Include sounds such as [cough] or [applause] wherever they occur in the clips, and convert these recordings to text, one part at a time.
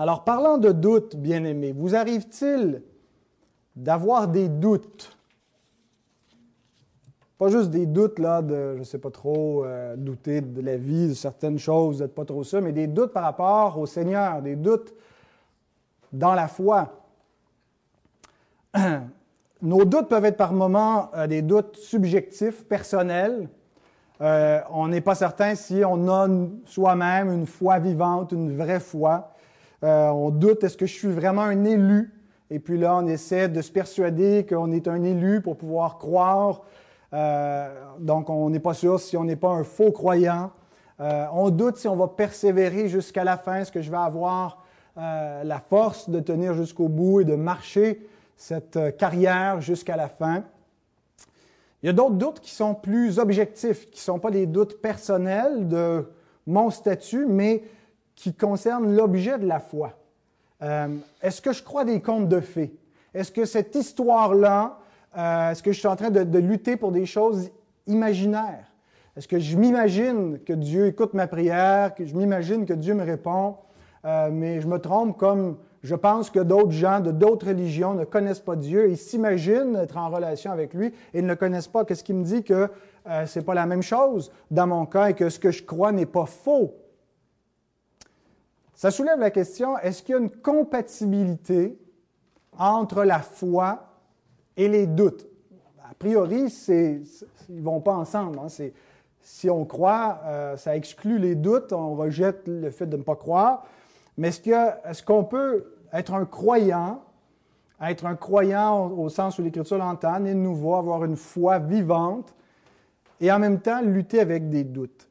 Alors, parlant de doutes, bien-aimés, vous arrive-t-il d'avoir des doutes? Pas juste des doutes, là, de, je ne sais pas trop, euh, douter de la vie, de certaines choses, d'être pas trop ça, mais des doutes par rapport au Seigneur, des doutes dans la foi. [clears throat] Nos doutes peuvent être par moments euh, des doutes subjectifs, personnels. Euh, on n'est pas certain si on a soi-même une foi vivante, une vraie foi. Euh, on doute, est-ce que je suis vraiment un élu? Et puis là, on essaie de se persuader qu'on est un élu pour pouvoir croire. donc, on n'est pas sûr si on n'est pas un faux croyant. on doute si on va persévérer jusqu'à la fin. Est-ce que je vais avoir la force de tenir jusqu'au bout et de marcher cette euh, carrière jusqu'à la fin. Il y a d'autres doutes qui sont plus objectifs, qui ne sont pas des doutes personnels de mon statut, mais qui concernent l'objet de la foi. Euh, est-ce que je crois des contes de fées? Est-ce que cette histoire-là, euh, est-ce que je suis en train de, de lutter pour des choses imaginaires? Est-ce que je m'imagine que Dieu écoute ma prière, que je m'imagine que Dieu me répond, mais je me trompe comme je pense que d'autres gens de d'autres religions ne connaissent pas Dieu et s'imaginent être en relation avec lui et ne le connaissent pas. Qu'est-ce qui me dit que euh, ce n'est pas la même chose dans mon cas et que ce que je crois n'est pas faux? Ça soulève la question, est-ce qu'il y a une compatibilité entre la foi et les doutes? A priori, ils ne vont pas ensemble. Hein. Si on croit, euh, ça exclut les doutes, on rejette le fait de ne pas croire. Mais est-ce qu'on peut être un croyant, être un croyant au, sens où l'Écriture l'entend, né de nouveau, avoir une foi vivante, et en même temps lutter avec des doutes?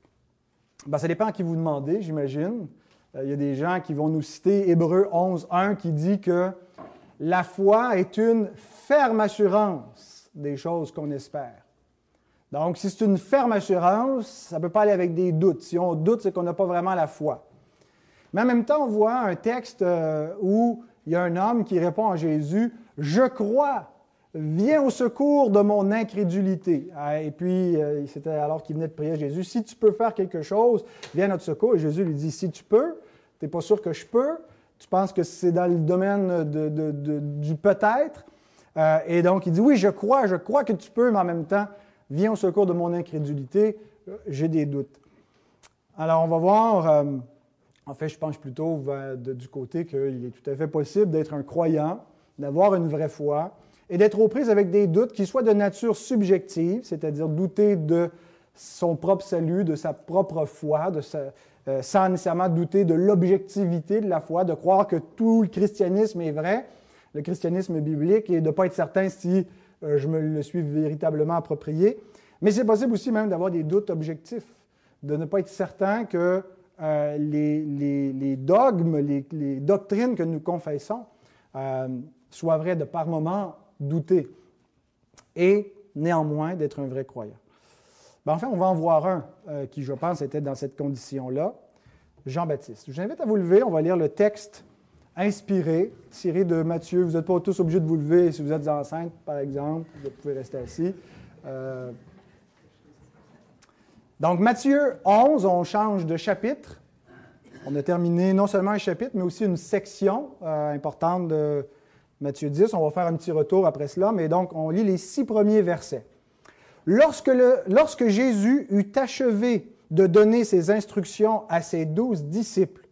Ben, ça dépend à qui vous demandez, j'imagine. Euh, il y a des gens qui vont nous citer Hébreu 11, 1 qui dit que la foi est une ferme assurance des choses qu'on espère. Donc, si c'est une ferme assurance, ça ne peut pas aller avec des doutes. Si on doute, c'est qu'on n'a pas vraiment la foi. Mais en même temps, on voit un texte euh, où il y a un homme qui répond à Jésus, Je crois, viens au secours de mon incrédulité. Ah, et puis, euh, c'était alors qu'il venait de prier à Jésus, Si tu peux faire quelque chose, viens à notre secours. Et Jésus lui dit, Si tu peux, tu n'es pas sûr que je peux, tu penses que c'est dans le domaine du peut-être? Euh, et donc, il dit, oui, je crois, je crois que tu peux, mais en même temps, viens au secours de mon incrédulité, j'ai des doutes. Alors, on va voir en fait, je pense plutôt du côté qu'il est tout à fait possible d'être un croyant, d'avoir une vraie foi et d'être aux prises avec des doutes qui soient de nature subjective, c'est-à-dire douter de son propre salut, de sa propre foi, euh, sans nécessairement douter de l'objectivité de la foi, de croire que tout le christianisme est vrai, le christianisme biblique, et de ne pas être certain si euh, je me le suis véritablement approprié. Mais c'est possible aussi même d'avoir des doutes objectifs, de ne pas être certain que euh, les, dogmes, les, doctrines que nous confessons soient vraies de par moments douter et néanmoins d'être un vrai croyant. Ben, enfin, on va en voir un euh, qui, je pense, était dans cette condition-là, Jean-Baptiste. Je vous invite à vous lever, on va lire le texte inspiré, tiré de Matthieu. Vous n'êtes pas tous obligés de vous lever si vous êtes enceinte, par exemple, vous pouvez rester assis. Donc, Matthieu 11, on change de chapitre. On a terminé non seulement un chapitre, mais aussi une section euh, importante de Matthieu 10. On va faire un petit retour après cela, mais donc on lit les six premiers versets. Lorsque, Jésus eut achevé de donner ses instructions à ses douze disciples,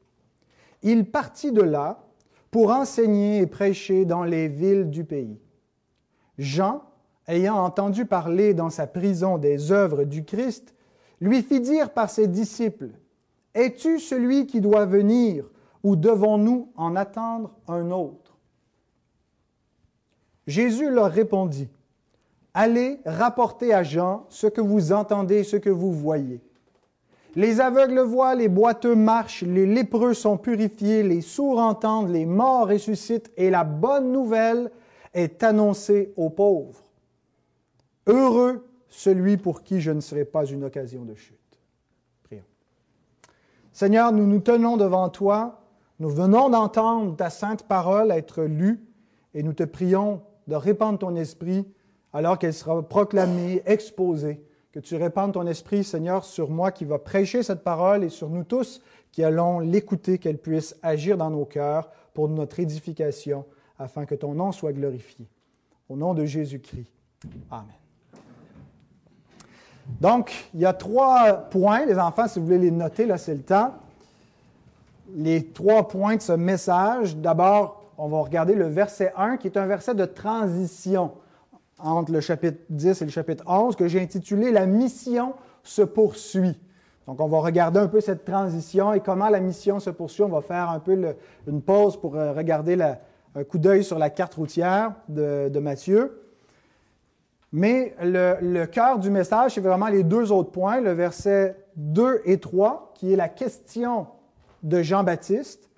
il partit de là pour enseigner et prêcher dans les villes du pays. Jean, ayant entendu parler dans sa prison des œuvres du Christ, lui fit dire par ses disciples, Es-tu celui qui doit venir ou devons-nous en attendre un autre? Jésus leur répondit, Allez rapporter à Jean ce que vous entendez, ce que vous voyez. Les aveugles voient, les boiteux marchent, les lépreux sont purifiés, les sourds entendent, les morts ressuscitent, et la bonne nouvelle est annoncée aux pauvres. Heureux celui pour qui je ne serai pas une occasion de chute. Prions. Seigneur, nous nous tenons devant toi, nous venons d'entendre ta sainte parole être lue, et nous te prions de répandre ton esprit alors qu'elle sera proclamée, exposée, que tu répandes ton esprit, Seigneur, sur moi qui va prêcher cette parole et sur nous tous qui allons l'écouter, qu'elle puisse agir dans nos cœurs pour notre édification, afin que ton nom soit glorifié. Au nom de Jésus-Christ. Amen. Donc, il y a trois points, les enfants, si vous voulez les noter, là, c'est le temps. Les trois points de ce message. D'abord, on va regarder le verset 1, qui est un verset de transition entre le chapitre 10 et le chapitre 11, que j'ai intitulé La mission se poursuit. Donc, on va regarder un peu cette transition et comment la mission se poursuit. On va faire un peu une pause pour euh, regarder un coup d'œil sur la carte routière de, de Matthieu. Mais le, cœur du message, c'est vraiment les deux autres points, le verset 2 et 3, qui est la question de Jean-Baptiste,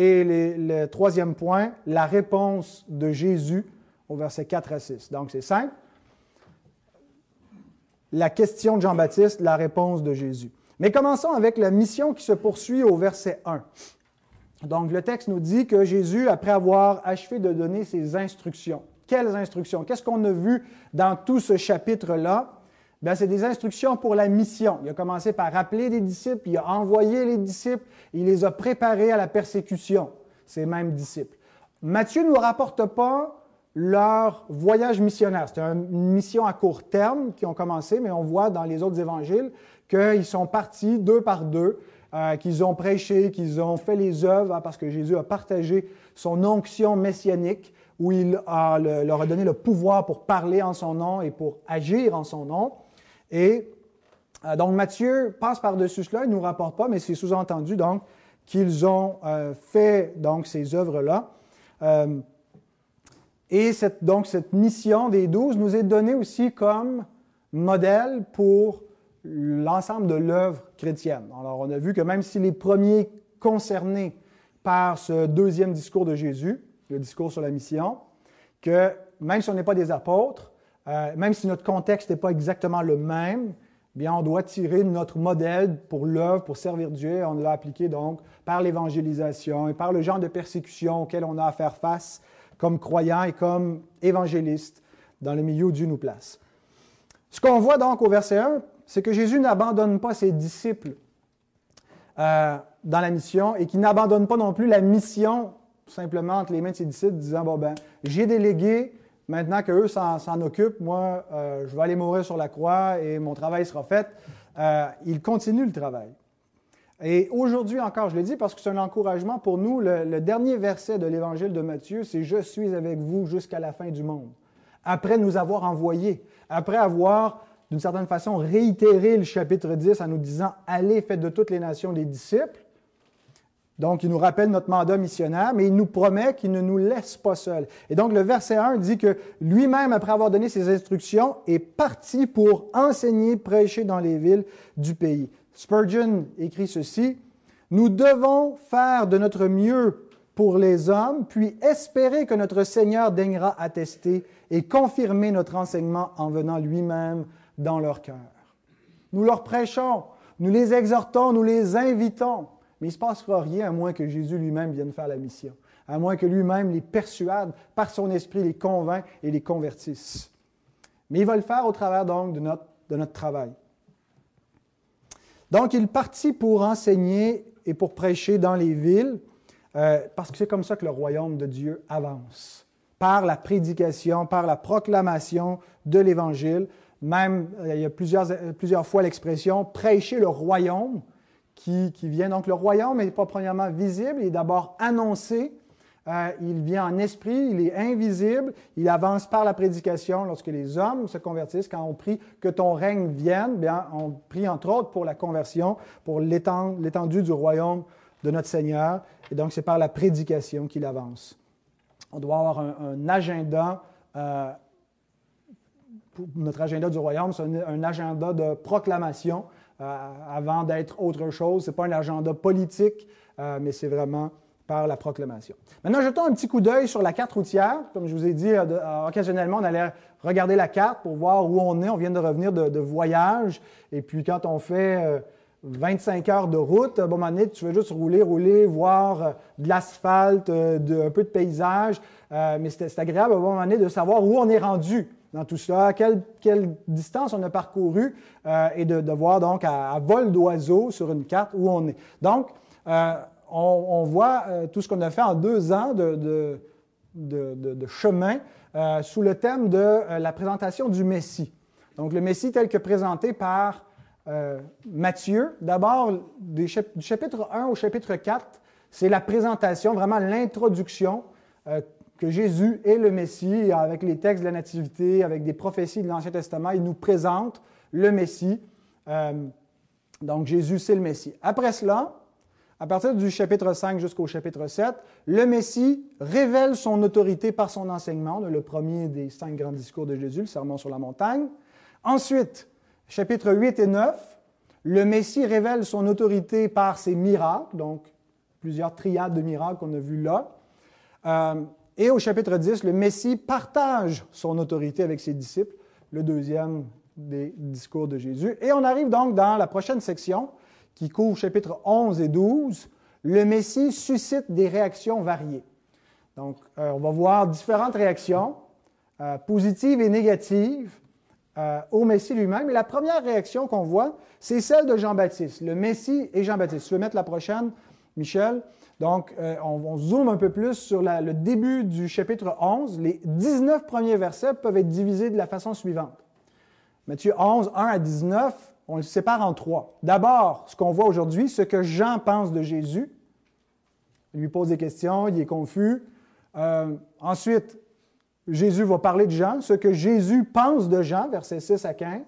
et le troisième point, la réponse de Jésus au verset 4 à 6. Donc c'est simple. La question de Jean-Baptiste, la réponse de Jésus. Mais commençons avec la mission qui se poursuit au verset 1. Donc le texte nous dit que Jésus, après avoir achevé de donner ses instructions, quelles instructions? Qu'est-ce qu'on a vu dans tout ce chapitre-là? Bien, c'est des instructions pour la mission. Il a commencé par rappeler les disciples, il a envoyé les disciples, il les a préparés à la persécution, ces mêmes disciples. Matthieu ne nous rapporte pas leur voyage missionnaire. C'est une mission à court terme qui ont commencé, mais on voit dans les autres évangiles qu'ils sont partis deux par deux, euh, qu'ils ont prêché, qu'ils ont fait les œuvres, hein, parce que Jésus a partagé son onction messianique où il leur a donné le pouvoir pour parler en son nom et pour agir en son nom. Et euh, donc Matthieu passe par-dessus cela, il ne nous rapporte pas, mais c'est sous-entendu donc qu'ils ont euh, fait donc ces œuvres-là. Euh, et donc cette mission des douze nous est donnée aussi comme modèle pour l'ensemble de l'œuvre chrétienne. Alors on a vu que même si les premiers concernés par ce deuxième discours de Jésus, le discours sur la mission, que même si on n'est pas des apôtres, euh, même si notre contexte n'est pas exactement le même, bien, on doit tirer notre modèle pour l'œuvre, pour servir Dieu. On l'a appliqué donc par l'évangélisation et par le genre de persécution auquel on a à faire face comme croyants et comme évangélistes dans le milieu où Dieu nous place. Ce qu'on voit donc au verset 1, c'est que Jésus n'abandonne pas ses disciples euh, dans la mission et qu'il n'abandonne pas non plus la mission simplement entre les mains de ses disciples, disant, bon ben, j'ai délégué, maintenant qu'eux s'en occupent, moi, euh, je vais aller mourir sur la croix et mon travail sera fait. Euh, il continue le travail. Et aujourd'hui encore, je le dis parce que c'est un encouragement pour nous, le, dernier verset de l'évangile de Matthieu, c'est Je suis avec vous jusqu'à la fin du monde. Après nous avoir envoyés, après avoir, d'une certaine façon, réitéré le chapitre 10 en nous disant Allez, faites de toutes les nations des disciples, donc, il nous rappelle notre mandat missionnaire, mais il nous promet qu'il ne nous laisse pas seuls. Et donc, le verset 1 dit que lui-même, après avoir donné ses instructions, est parti pour enseigner, prêcher dans les villes du pays. Spurgeon écrit ceci, Nous devons faire de notre mieux pour les hommes, puis espérer que notre Seigneur daignera attester et confirmer notre enseignement en venant lui-même dans leur cœur. Nous leur prêchons, nous les exhortons, nous les invitons. Mais il ne se passera rien à moins que Jésus lui-même vienne faire la mission, à moins que lui-même les persuade, par son esprit les convainc et les convertisse. Mais il va le faire au travers donc de notre, travail. Donc il partit pour enseigner et pour prêcher dans les villes, euh, parce que c'est comme ça que le royaume de Dieu avance, par la prédication, par la proclamation de l'Évangile. Même, euh, il y a plusieurs, plusieurs fois l'expression prêcher le royaume qui, vient. Donc le royaume n'est pas premièrement visible, il est d'abord annoncé. Euh, il vient en esprit, il est invisible, il avance par la prédication lorsque les hommes se convertissent. Quand on prie que ton règne vienne, bien, on prie entre autres pour la conversion, pour l'étendue du royaume de notre Seigneur. Et donc c'est par la prédication qu'il avance. On doit avoir un, agenda. Euh, notre agenda du royaume, c'est un agenda de proclamation avant d'être autre chose. Ce n'est pas un agenda politique, euh, mais c'est vraiment par la proclamation. Maintenant, jetons un petit coup d'œil sur la carte routière. Comme je vous ai dit, euh, occasionnellement, on allait regarder la carte pour voir où on est. On vient de revenir de, voyage. Et puis, quand on fait 25 heures de route, à un moment donné, tu veux juste rouler, rouler, voir de l'asphalte, un peu de paysage. mais c'est agréable à un moment donné de savoir où on est rendu. Dans tout cela, quelle, distance on a parcouru, euh, et de, voir donc à, vol d'oiseau sur une carte où on est. Donc, euh, on, voit euh, tout ce qu'on a fait en deux ans de, de, chemin sous le thème de la présentation du Messie. Donc, le Messie tel que présenté par Matthieu. D'abord, du chapitre 1 au chapitre 4, c'est la présentation, vraiment l'introduction que Jésus est le Messie, avec les textes de la Nativité, avec des prophéties de l'Ancien Testament, il nous présente le Messie. Euh, donc Jésus, c'est le Messie. Après cela, à partir du chapitre 5 jusqu'au chapitre 7, le Messie révèle son autorité par son enseignement, le premier des cinq grands discours de Jésus, le Sermon sur la montagne. Ensuite, chapitres 8 et 9, le Messie révèle son autorité par ses miracles, donc plusieurs triades de miracles qu'on a vus là. Euh, et au chapitre 10, le Messie partage son autorité avec ses disciples, le deuxième des discours de Jésus. Et on arrive donc dans la prochaine section qui couvre chapitres 11 et 12. Le Messie suscite des réactions variées. Donc, euh, on va voir différentes réactions, euh, positives et négatives, euh, au Messie lui-même. Et la première réaction qu'on voit, c'est celle de Jean-Baptiste. Le Messie et Jean-Baptiste. Tu veux mettre la prochaine, Michel? Donc, euh, on, zoome un peu plus sur le début du chapitre 11. Les 19 premiers versets peuvent être divisés de la façon suivante. Matthieu 11, 1 à 19, on le sépare en trois. D'abord, ce qu'on voit aujourd'hui, ce que Jean pense de Jésus. Il lui pose des questions, il est confus. Euh, ensuite, Jésus va parler de Jean, ce que Jésus pense de Jean, versets 6 à 15.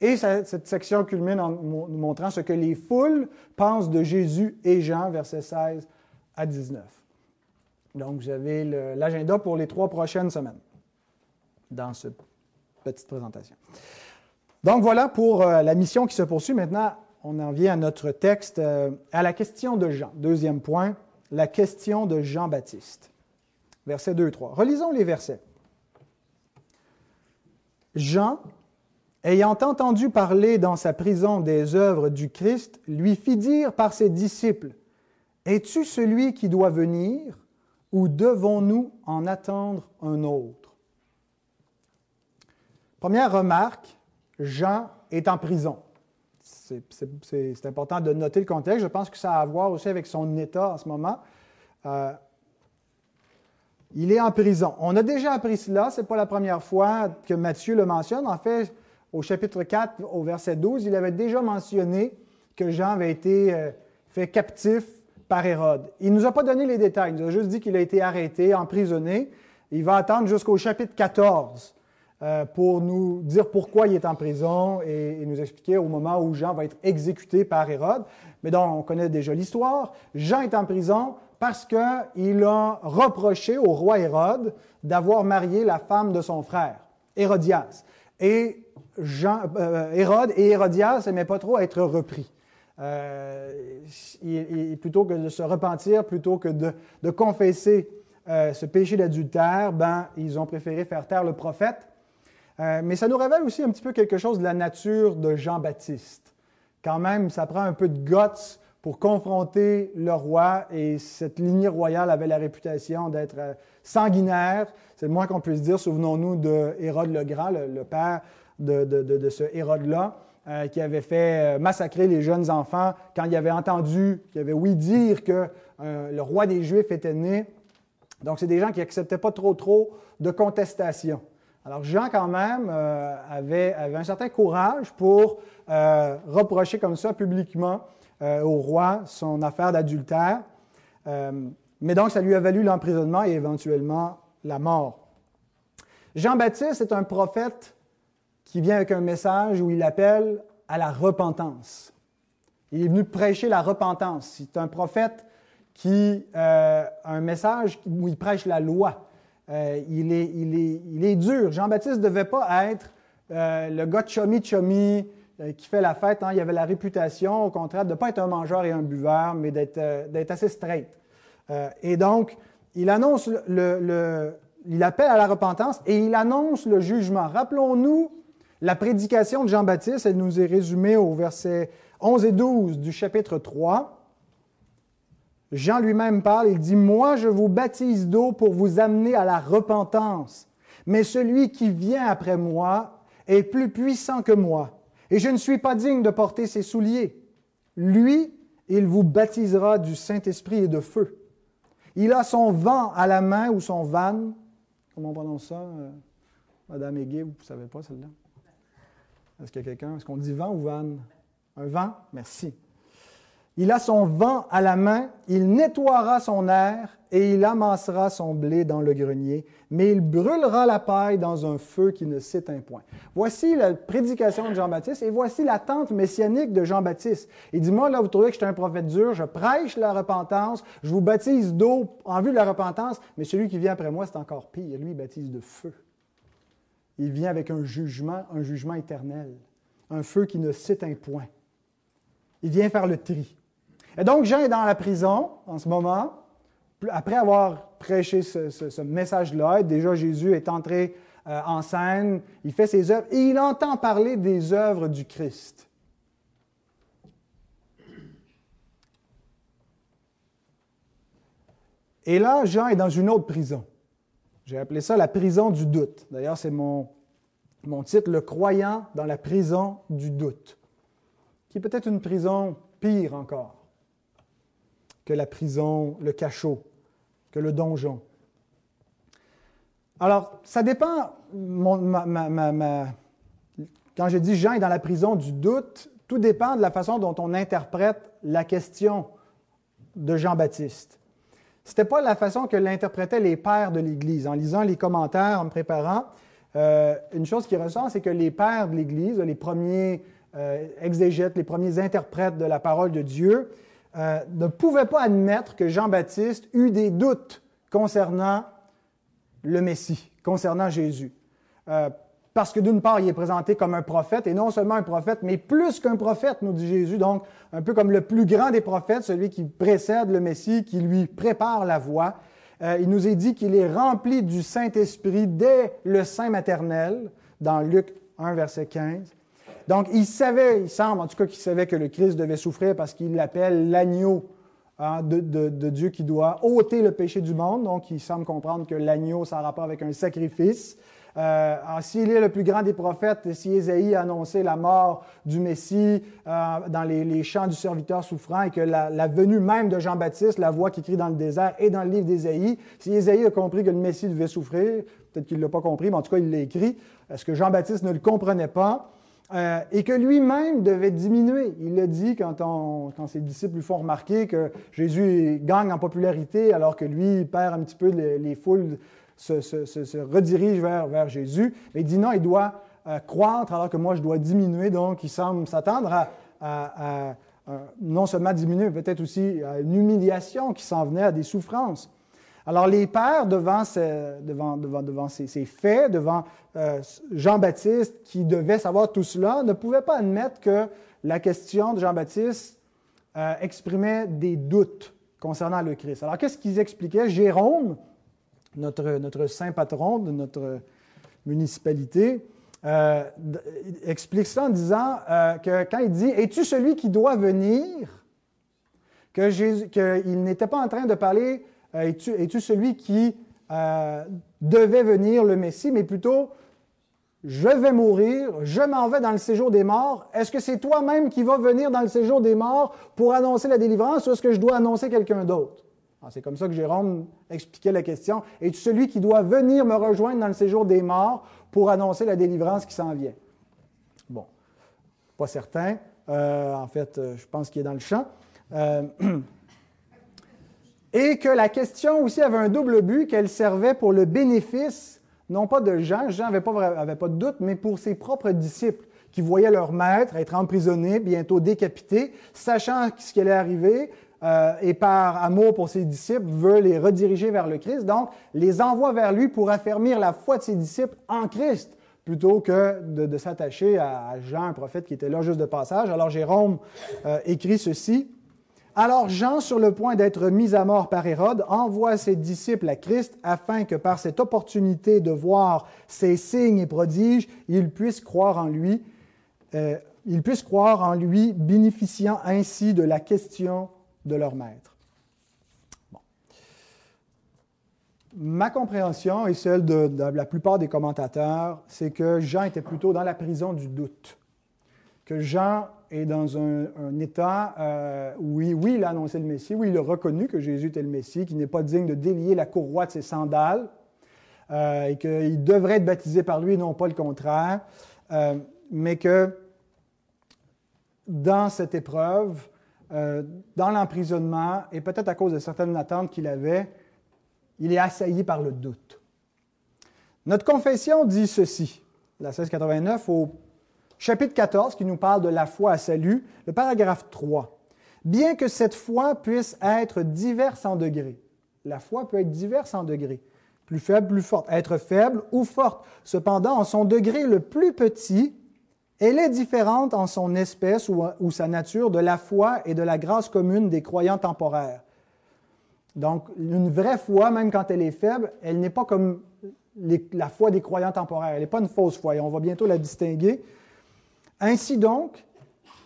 Et cette section culmine en nous montrant ce que les foules pensent de Jésus et Jean, versets 16 à 19. Donc, avez l'agenda pour les trois prochaines semaines dans cette petite présentation. Donc, voilà pour euh, la mission qui se poursuit. Maintenant, on en vient à notre texte, euh, à la question de Jean. Deuxième point, la question de Jean-Baptiste. Versets 2 et 3. Relisons les versets. Jean, ayant entendu parler dans sa prison des œuvres du Christ, lui fit dire par ses disciples, es-tu celui qui doit venir ou devons-nous en attendre un autre? Première remarque, Jean est en prison. C'est important de noter le contexte. Je pense que ça a à voir aussi avec son état en ce moment. Euh, il est en prison. On a déjà appris cela, ce n'est pas la première fois que Matthieu le mentionne. En fait, au chapitre 4, au verset 12, il avait déjà mentionné que Jean avait été euh, fait captif par Hérode. Il ne nous a pas donné les détails, il nous a juste dit qu'il a été arrêté, emprisonné. Il va attendre jusqu'au chapitre 14 euh, pour nous dire pourquoi il est en prison et, nous expliquer au moment où Jean va être exécuté par Hérode. Mais donc, on connaît déjà l'histoire. Jean est en prison parce qu'il a reproché au roi Hérode d'avoir marié la femme de son frère, Hérodias. Et Jean, euh, Hérode et Hérodias n'aimaient pas trop être repris. Euh, plutôt que de se repentir, plutôt que de, confesser euh, ce péché d'adultère, ben, ils ont préféré faire taire le prophète. Euh, mais ça nous révèle aussi un petit peu quelque chose de la nature de Jean-Baptiste. Quand même, ça prend un peu de guts pour confronter le roi, et cette lignée royale avait la réputation d'être sanguinaire, c'est le moins qu'on puisse dire. Souvenons-nous de Hérode le Grand, le, père de, de ce Hérode-là. Euh, qui avait fait euh, massacrer les jeunes enfants quand il avait entendu, qui avait oui dire que euh, le roi des Juifs était né. Donc, c'est des gens qui n'acceptaient pas trop, trop de contestation. Alors, Jean, quand même, avait, avait, un certain courage pour reprocher comme ça publiquement au roi son affaire d'adultère. mais donc, ça lui a valu l'emprisonnement et éventuellement la mort. Jean-Baptiste est un prophète qui vient avec un message où il appelle à la repentance. Il est venu prêcher la repentance. C'est un prophète qui euh, a un message où il prêche la loi. Euh, il, est, il, est, il, est, dur. Jean-Baptiste ne devait pas être euh, le gars chomi-chomi qui fait la fête. Hein. Il avait la réputation, au contraire, de ne pas être un mangeur et un buveur, mais d'être assez straight. et donc, il annonce le, le, il appelle à la repentance et il annonce le jugement. Rappelons-nous la prédication de Jean-Baptiste, elle nous est résumée au verset 11 et 12 du chapitre 3. Jean lui-même parle, il dit, Moi je vous baptise d'eau pour vous amener à la repentance. mais celui qui vient après moi est plus puissant que moi, et je ne suis pas digne de porter ses souliers. Lui, il vous baptisera du Saint-Esprit et de feu. Il a son vent à la main ou son van. Comment on prononce ça, euh, Madame Aiguet, vous ne savez pas celle-là? Est-ce qu'il y a quelqu'un? Est-ce qu'on dit vent ou van? Un vent? Merci. Il a son vent à la main, il nettoiera son air et il amassera son blé dans le grenier, mais il brûlera la paille dans un feu qui ne s'éteint point. Voici la prédication de Jean-Baptiste et voici l'attente messianique de Jean-Baptiste. Il dit, moi, là, vous trouvez que je suis un prophète dur, je prêche la repentance, je vous baptise d'eau en vue de la repentance, mais celui qui vient après moi, c'est encore pire. Lui, il baptise de feu. Il vient avec un jugement, un jugement éternel, un feu qui ne s'éteint point. Il vient faire le tri. Et donc, Jean est dans la prison en ce moment. Après avoir prêché ce, message-là, déjà Jésus est entré euh, en scène, il fait ses œuvres et il entend parler des œuvres du Christ. Et là, Jean est dans une autre prison. J'ai appelé ça la prison du doute. D'ailleurs, c'est mon, titre, Le croyant dans la prison du doute, qui est peut-être une prison pire encore que la prison, le cachot, que le donjon. Alors, ça dépend, quand je dis Jean est dans la prison du doute, tout dépend de la façon dont on interprète la question de Jean-Baptiste. N'était pas la façon que l'interprétaient les pères de l'Église. En lisant les commentaires, en me préparant, euh, une chose qui ressort, c'est que les pères de l'Église, les premiers euh, exégètes, les premiers interprètes de la parole de Dieu, euh, ne pouvait pas admettre que Jean-Baptiste eut des doutes concernant le Messie, concernant Jésus. Parce que d'une part, il est présenté comme un prophète, et non seulement un prophète, mais plus qu'un prophète, nous dit Jésus, donc un peu comme le plus grand des prophètes, celui qui précède le Messie, qui lui prépare la voie. Euh, il nous est dit qu'il est rempli du Saint-Esprit dès le sein maternel, dans Luc 1, verset 15. Donc, il savait, il semble en tout cas qu'il savait que le Christ devait souffrir parce qu'il l'appelle l'agneau hein, de, Dieu qui doit ôter le péché du monde. Donc, il semble comprendre que l'agneau, ça a rapport avec un sacrifice. Euh, S'il est le plus grand des prophètes, si Ésaïe a annoncé la mort du Messie euh, dans les, chants du serviteur souffrant et que la, venue même de Jean-Baptiste, la voix qui crie dans le désert, est dans le livre d'Ésaïe, si Ésaïe a compris que le Messie devait souffrir, peut-être qu'il ne l'a pas compris, mais en tout cas, il l'a écrit, est-ce que Jean-Baptiste ne le comprenait pas? Euh, et que lui-même devait diminuer. Il le dit quand, ses disciples lui font remarquer que Jésus gagne en popularité alors que lui perd un petit peu les, foules, se, redirigent vers, vers, Jésus. Mais il dit non, il doit euh, croître alors que moi je dois diminuer. Donc il semble s'attendre à, à, non seulement diminuer, mais peut-être aussi à une humiliation qui s'en venait, à des souffrances. Alors les pères, devant, devant, devant, ces, faits, devant euh, Jean-Baptiste, qui devait savoir tout cela, ne pouvaient pas admettre que la question de Jean-Baptiste euh, exprimait des doutes concernant le Christ. Alors qu'est-ce qu'ils expliquaient? Jérôme, notre, saint patron de notre municipalité, euh, explique ça en disant que quand il dit Es-tu celui qui doit venir? Qu'il n'était pas en train de parler euh, es-tu, celui qui euh, devait venir, le Messie, mais plutôt, je vais mourir, je m'en vais dans le séjour des morts. Est-ce que c'est toi-même qui vas venir dans le séjour des morts pour annoncer la délivrance ou est-ce que je dois annoncer quelqu'un d'autre? Ah, c'est comme ça que Jérôme expliquait la question. Es-tu celui qui doit venir me rejoindre dans le séjour des morts pour annoncer la délivrance qui s'en vient? Bon, pas certain. Euh, en fait, je pense qu'il est dans le champ. [clears throat] Et que la question aussi avait un double but, qu'elle servait pour le bénéfice, non pas de Jean, Jean n'avait pas, pas de doute, mais pour ses propres disciples qui voyaient leur maître être emprisonné, bientôt décapité, sachant ce qui allait arriver, euh, et par amour pour ses disciples, veut les rediriger vers le Christ. Donc, les envoie vers lui pour affermir la foi de ses disciples en Christ, plutôt que de, s'attacher à, Jean, un prophète qui était là juste de passage. Alors, Jérôme euh, écrit ceci. Alors Jean, sur le point d'être mis à mort par Hérode, envoie ses disciples à Christ afin que par cette opportunité de voir ses signes et prodiges, ils puissent croire en lui, euh, ils puissent croire en lui, bénéficiant ainsi de la question de leur maître. ma compréhension et celle de, la plupart des commentateurs, c'est que Jean était plutôt dans la prison du doute. Que Jean est dans un, état euh, où, oui, il a annoncé le Messie, oui, il a reconnu que Jésus était le Messie, qu'il n'est pas digne de délier la courroie de ses sandales, euh, et qu'il devrait être baptisé par lui, non pas le contraire, euh, mais que dans cette épreuve, dans l'emprisonnement, et peut-être à cause de certaines attentes qu'il avait, il est assailli par le doute. Notre confession dit ceci, la 1689 au chapitre 14 qui nous parle de la foi à salut, le paragraphe 3. Bien que cette foi puisse être diverse en degrés, la foi peut être diverse en degrés, plus faible, plus forte, être faible ou forte. Cependant, en son degré le plus petit, elle est différente en son espèce ou, sa nature de la foi et de la grâce commune des croyants temporaires. Donc, une vraie foi, même quand elle est faible, elle n'est pas comme la foi des croyants temporaires. Elle n'est pas une fausse foi et on va bientôt la distinguer. Ainsi donc,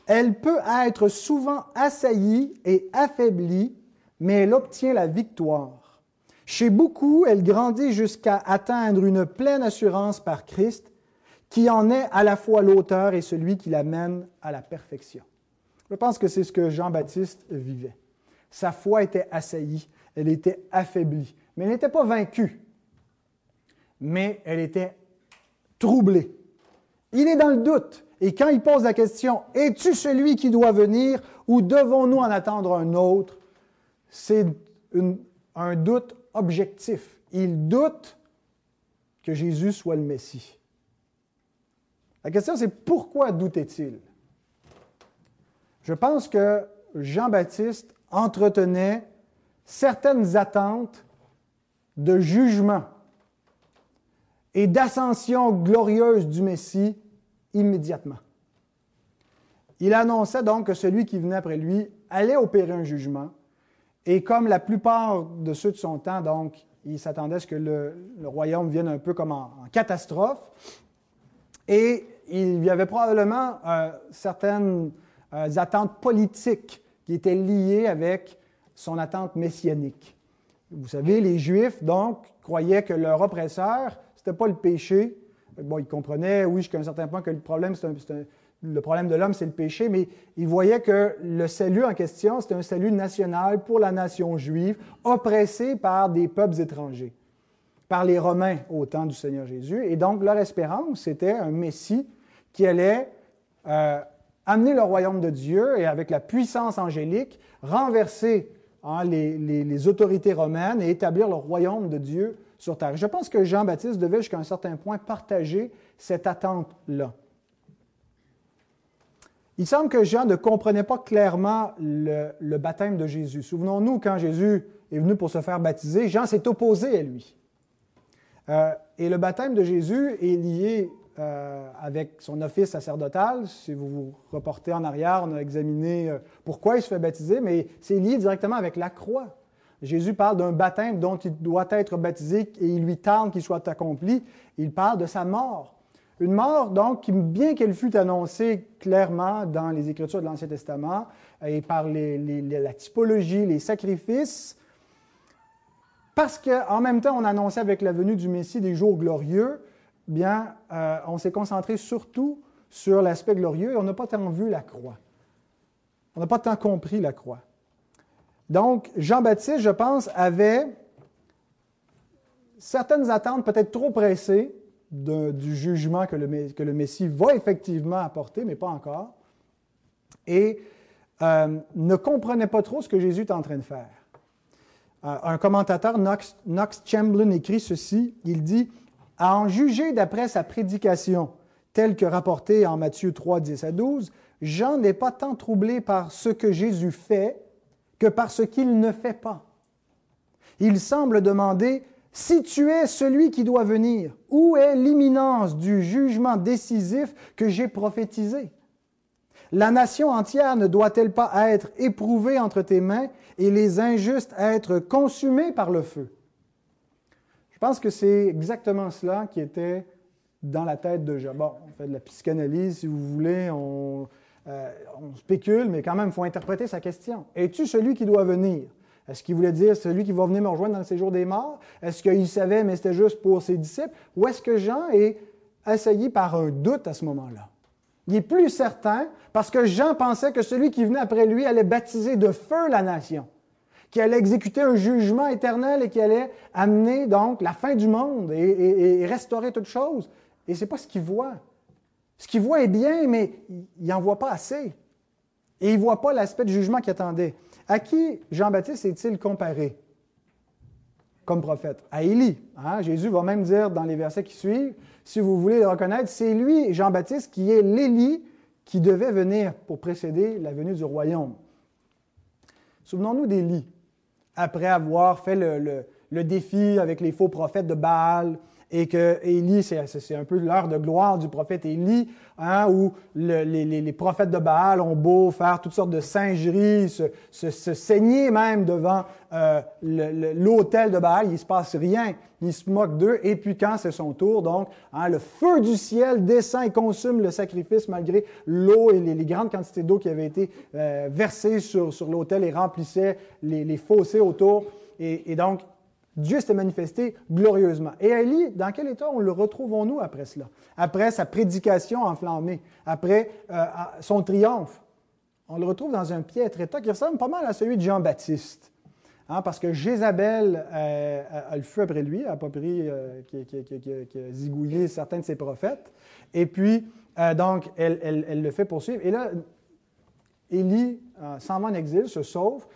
elle peut être souvent assaillie et affaiblie, mais elle obtient la victoire. Chez beaucoup, elle grandit jusqu'à atteindre une pleine assurance par Christ, qui en est à la fois l'auteur et celui qui l'amène à la perfection. Je pense que c'est ce que Jean-Baptiste vivait. Sa foi était assaillie, elle était affaiblie, mais elle n'était pas vaincue, mais elle était troublée. Il est dans le doute. Et quand il pose la question, es-tu celui qui doit venir ou devons-nous en attendre un autre? C'est un doute objectif. Il doute que Jésus soit le Messie. La question, c'est pourquoi doutait-il? Je pense que Jean-Baptiste entretenait certaines attentes de jugement et d'ascension glorieuse du Messie immédiatement. Il annonçait donc que celui qui venait après lui allait opérer un jugement, et comme la plupart de ceux de son temps, donc, il s'attendait à ce que le, royaume vienne un peu comme en, catastrophe, et il y avait probablement euh, certaines euh, attentes politiques qui étaient liées avec son attente messianique. Vous savez, les Juifs, donc, croyaient que leur oppresseur, ce n'était pas le péché. Bon, ils comprenaient, oui, jusqu'à un certain point, que le problème, c'est le problème de l'homme, c'est le péché, mais ils voyaient que le salut en question, c'était un salut national pour la nation juive, oppressée par des peuples étrangers, par les Romains au temps du Seigneur Jésus. Et donc, leur espérance, c'était un Messie qui allait euh, amener le royaume de Dieu et avec la puissance angélique, renverser Hein, les, autorités romaines et établir le royaume de Dieu sur terre. Je pense que Jean-Baptiste devait jusqu'à un certain point partager cette attente-là. Il semble que Jean ne comprenait pas clairement le, baptême de Jésus. Souvenons-nous, quand Jésus est venu pour se faire baptiser, Jean s'est opposé à lui. Euh, et le baptême de Jésus est lié euh, avec son office sacerdotal. Si vous vous reportez en arrière, on a examiné euh, pourquoi il se fait baptiser, mais c'est lié directement avec la croix. Jésus parle d'un baptême dont il doit être baptisé et il lui tarde qu'il soit accompli. Il parle de sa mort. Une mort, donc, qui, bien qu'elle fût annoncée clairement dans les Écritures de l'Ancien Testament et par la typologie, les sacrifices, parce qu'en même temps, on annonçait avec la venue du Messie des jours glorieux, bien, euh, on s'est concentré surtout sur l'aspect glorieux et on n'a pas tant vu la croix. On n'a pas tant compris la croix. Donc, Jean-Baptiste, je pense, avait certaines attentes peut-être trop pressées du jugement que le, Messie va effectivement apporter, mais pas encore, et euh, ne comprenait pas trop ce que Jésus est en train de faire. Euh, un commentateur, Knox, Knox Chamberlain, écrit ceci, il dit à en juger d'après sa prédication, telle que rapportée en Matthieu 3, 10 à 12, Jean n'est pas tant troublé par ce que Jésus fait que par ce qu'il ne fait pas. Il semble demander, si tu es celui qui doit venir, où est l'imminence du jugement décisif que j'ai prophétisé? La nation entière ne doit-elle pas être éprouvée entre tes mains et les injustes être consumés par le feu? Je pense que c'est exactement cela qui était dans la tête de Jean. Bon, on fait de la psychanalyse, si vous voulez, on, euh, spécule, mais quand même, il faut interpréter sa question. Es-tu celui qui doit venir? Est-ce qu'il voulait dire celui qui va venir me rejoindre dans le séjour des morts? Est-ce qu'il savait, mais c'était juste pour ses disciples? Ou est-ce que Jean est assailli par un doute à ce moment-là? Il est plus certain parce que Jean pensait que celui qui venait après lui allait baptiser de feu la nation, qui allait exécuter un jugement éternel et qui allait amener donc la fin du monde et, restaurer toute chose. Et ce n'est pas ce qu'il voit. Ce qu'il voit est bien, mais il n'en voit pas assez. Et il ne voit pas l'aspect du jugement qu'il attendait. À qui Jean-Baptiste est-il comparé comme prophète? À Élie. Hein? Jésus va même dire dans les versets qui suivent, si vous voulez le reconnaître, c'est lui, Jean-Baptiste, qui est l'Élie qui devait venir pour précéder la venue du royaume. Souvenons-nous d'Élie, après avoir fait le, le, défi avec les faux prophètes de Baal, et que Élie, c'est un peu l'heure de gloire du prophète Élie, hein, où les, prophètes de Baal ont beau faire toutes sortes de singeries, se, saigner même devant euh, l'autel de Baal, il ne se passe rien, ils se moquent d'eux, et puis quand c'est son tour, donc, hein, le feu du ciel descend et consume le sacrifice malgré l'eau et les, grandes quantités d'eau qui avaient été euh, versées sur, l'autel et remplissaient les, fossés autour. Et donc, Dieu s'est manifesté glorieusement. Et Élie, dans quel état on le retrouvons-nous après cela? Après sa prédication enflammée, après euh, son triomphe. On le retrouve dans un piètre état qui ressemble pas mal à celui de Jean-Baptiste. Hein, parce que Jézabel euh, a, le feu après lui, a pas pris, euh, qui, a zigouillé certains de ses prophètes. Et puis, donc, elle, le fait poursuivre. Et là, Élie s'en va en exil, se sauve,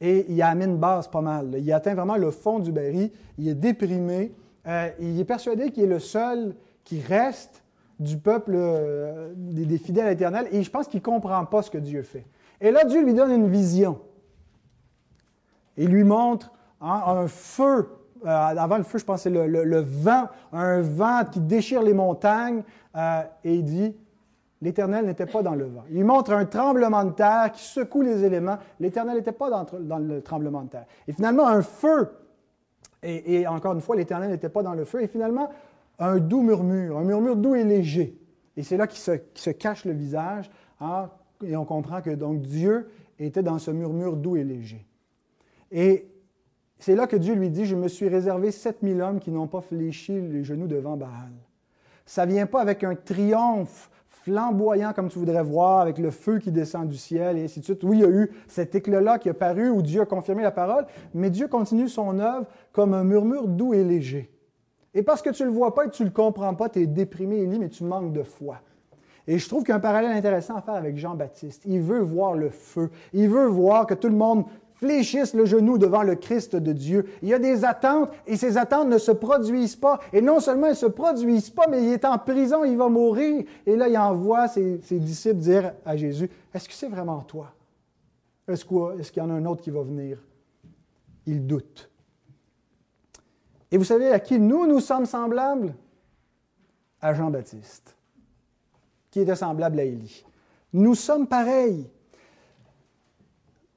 et il a une base pas mal. Il atteint vraiment le fond du baril. Il est déprimé. Euh, il est persuadé qu'il est le seul qui reste du peuple euh, des, fidèles éternels et je pense qu'il ne comprend pas ce que Dieu fait. Et là, Dieu lui donne une vision. Il lui montre hein, un feu. Euh, avant le feu, je pense c'est le, vent, un vent qui déchire les montagnes. et il dit L'Éternel n'était pas dans le vent. Il montre un tremblement de terre qui secoue les éléments. L'Éternel n'était pas dans, le tremblement de terre. Et finalement, un feu. Et, encore une fois, l'Éternel n'était pas dans le feu. Et finalement, un doux murmure, un murmure doux et léger. Et c'est là qu'il se, cache le visage. Hein, et on comprend que donc Dieu était dans ce murmure doux et léger. Et c'est là que Dieu lui dit, je me suis réservé 7000 hommes qui n'ont pas fléchi les genoux devant Baal. Ça ne vient pas avec un triomphe flamboyant comme tu voudrais voir, avec le feu qui descend du ciel et ainsi de suite. Oui, il y a eu cet éclat-là qui a paru où Dieu a confirmé la parole, mais Dieu continue son œuvre comme un murmure doux et léger. Et parce que tu ne le vois pas et tu ne le comprends pas, tu es déprimé, Élie, mais tu manques de foi. Et je trouve qu'il y a un parallèle intéressant à faire avec Jean-Baptiste. Il veut voir le feu. Il veut voir que tout le monde fléchissent le genou devant le Christ de Dieu. Il y a des attentes et ces attentes ne se produisent pas. Et non seulement elles ne se produisent pas, mais il est en prison, il va mourir. Et là, il envoie ses, disciples dire à Jésus, est-ce que c'est vraiment toi? Est-ce qu'il y en a un autre qui va venir? Il doute. Et vous savez à qui nous, nous sommes semblables? À Jean-Baptiste, qui était semblable à Élie. Nous sommes pareils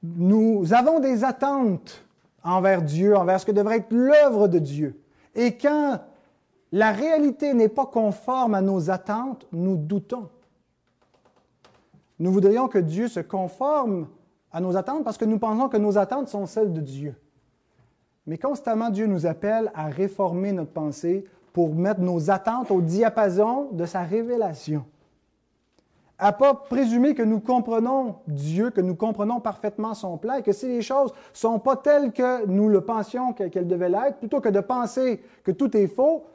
nous avons des attentes envers Dieu, envers ce que devrait être l'œuvre de Dieu. Et quand la réalité n'est pas conforme à nos attentes, nous doutons. Nous voudrions que Dieu se conforme à nos attentes parce que nous pensons que nos attentes sont celles de Dieu. Mais constamment, Dieu nous appelle à réformer notre pensée pour mettre nos attentes au diapason de sa révélation à pas présumer que nous comprenons Dieu, que nous comprenons parfaitement son plan et que si les choses ne sont pas telles que nous le pensions qu'elles devaient l'être, plutôt que de penser que tout est faux,